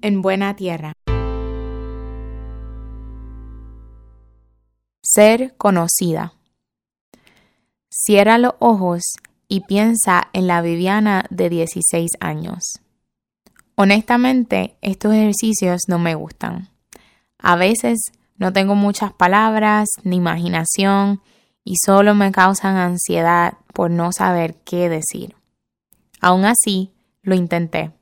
en buena tierra. Ser conocida. Cierra los ojos y piensa en la Viviana de 16 años. Honestamente, estos ejercicios no me gustan. A veces no tengo muchas palabras ni imaginación y solo me causan ansiedad por no saber qué decir. Aún así, lo intenté.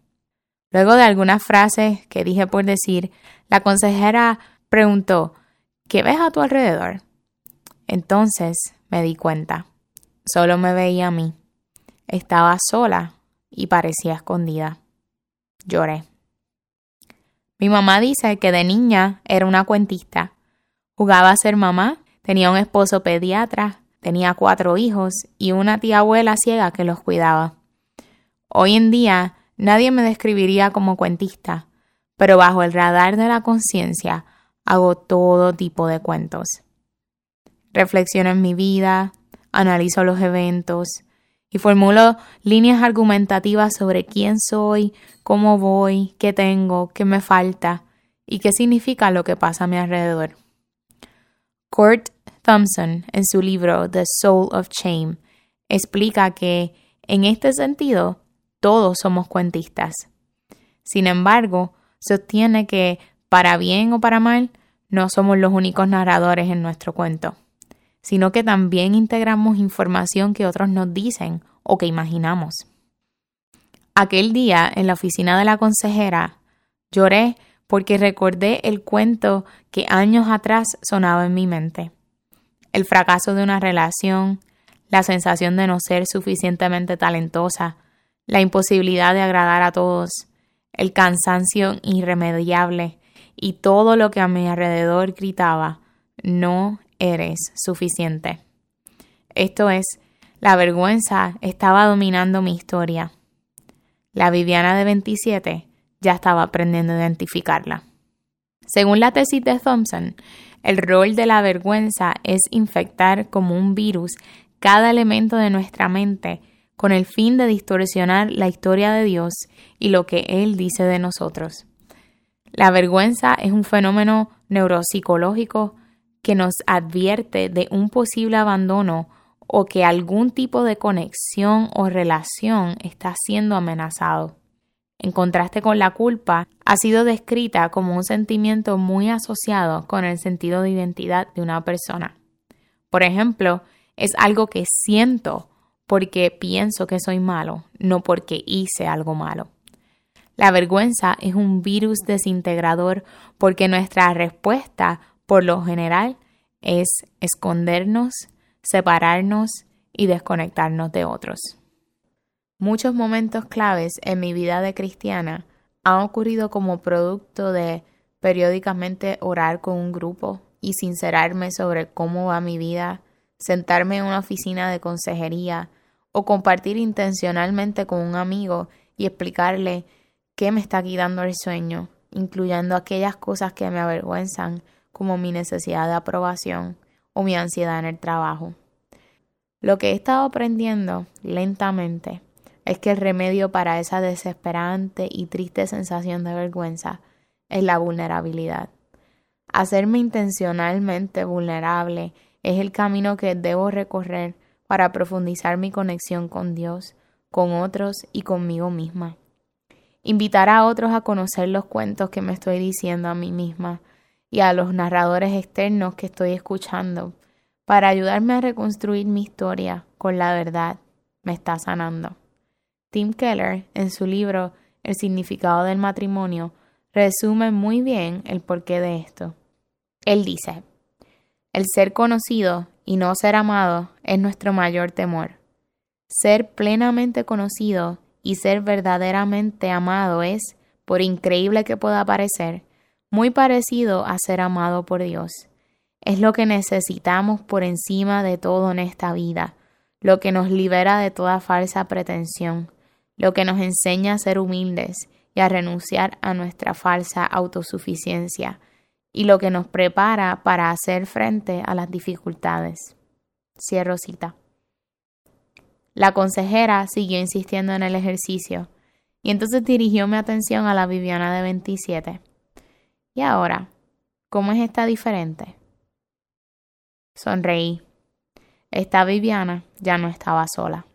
Luego de algunas frases que dije por decir, la consejera preguntó, ¿qué ves a tu alrededor? Entonces me di cuenta. Solo me veía a mí. Estaba sola y parecía escondida. Lloré. Mi mamá dice que de niña era una cuentista. Jugaba a ser mamá, tenía un esposo pediatra, tenía cuatro hijos y una tía abuela ciega que los cuidaba. Hoy en día nadie me describiría como cuentista, pero bajo el radar de la conciencia hago todo tipo de cuentos. Reflexiono en mi vida, analizo los eventos y formulo líneas argumentativas sobre quién soy, cómo voy, qué tengo, qué me falta y qué significa lo que pasa a mi alrededor. Kurt Thompson, en su libro The Soul of Shame, explica que, en este sentido, todos somos cuentistas. Sin embargo, sostiene que, para bien o para mal, no somos los únicos narradores en nuestro cuento, sino que también integramos información que otros nos dicen o que imaginamos. Aquel día, en la oficina de la consejera, lloré porque recordé el cuento que años atrás sonaba en mi mente. El fracaso de una relación, la sensación de no ser suficientemente talentosa, la imposibilidad de agradar a todos, el cansancio irremediable y todo lo que a mi alrededor gritaba, no eres suficiente. Esto es, la vergüenza estaba dominando mi historia. La Viviana de 27 ya estaba aprendiendo a identificarla. Según la tesis de Thompson, el rol de la vergüenza es infectar como un virus cada elemento de nuestra mente con el fin de distorsionar la historia de Dios y lo que Él dice de nosotros. La vergüenza es un fenómeno neuropsicológico que nos advierte de un posible abandono o que algún tipo de conexión o relación está siendo amenazado. En contraste con la culpa, ha sido descrita como un sentimiento muy asociado con el sentido de identidad de una persona. Por ejemplo, es algo que siento porque pienso que soy malo, no porque hice algo malo. La vergüenza es un virus desintegrador porque nuestra respuesta, por lo general, es escondernos, separarnos y desconectarnos de otros. Muchos momentos claves en mi vida de cristiana han ocurrido como producto de periódicamente orar con un grupo y sincerarme sobre cómo va mi vida, sentarme en una oficina de consejería o compartir intencionalmente con un amigo y explicarle qué me está quitando el sueño, incluyendo aquellas cosas que me avergüenzan, como mi necesidad de aprobación o mi ansiedad en el trabajo. Lo que he estado aprendiendo lentamente es que el remedio para esa desesperante y triste sensación de vergüenza es la vulnerabilidad. Hacerme intencionalmente vulnerable es el camino que debo recorrer para profundizar mi conexión con Dios, con otros y conmigo misma. Invitar a otros a conocer los cuentos que me estoy diciendo a mí misma y a los narradores externos que estoy escuchando para ayudarme a reconstruir mi historia con la verdad me está sanando. Tim Keller, en su libro El significado del matrimonio, resume muy bien el porqué de esto. Él dice, el ser conocido y no ser amado es nuestro mayor temor. Ser plenamente conocido y ser verdaderamente amado es, por increíble que pueda parecer, muy parecido a ser amado por Dios. Es lo que necesitamos por encima de todo en esta vida, lo que nos libera de toda falsa pretensión, lo que nos enseña a ser humildes y a renunciar a nuestra falsa autosuficiencia, y lo que nos prepara para hacer frente a las dificultades. Cierro cita. La consejera siguió insistiendo en el ejercicio Y entonces dirigió mi atención a la Viviana de 27. ¿Y ahora? ¿Cómo es esta diferente? Sonreí. Esta Viviana ya no estaba sola.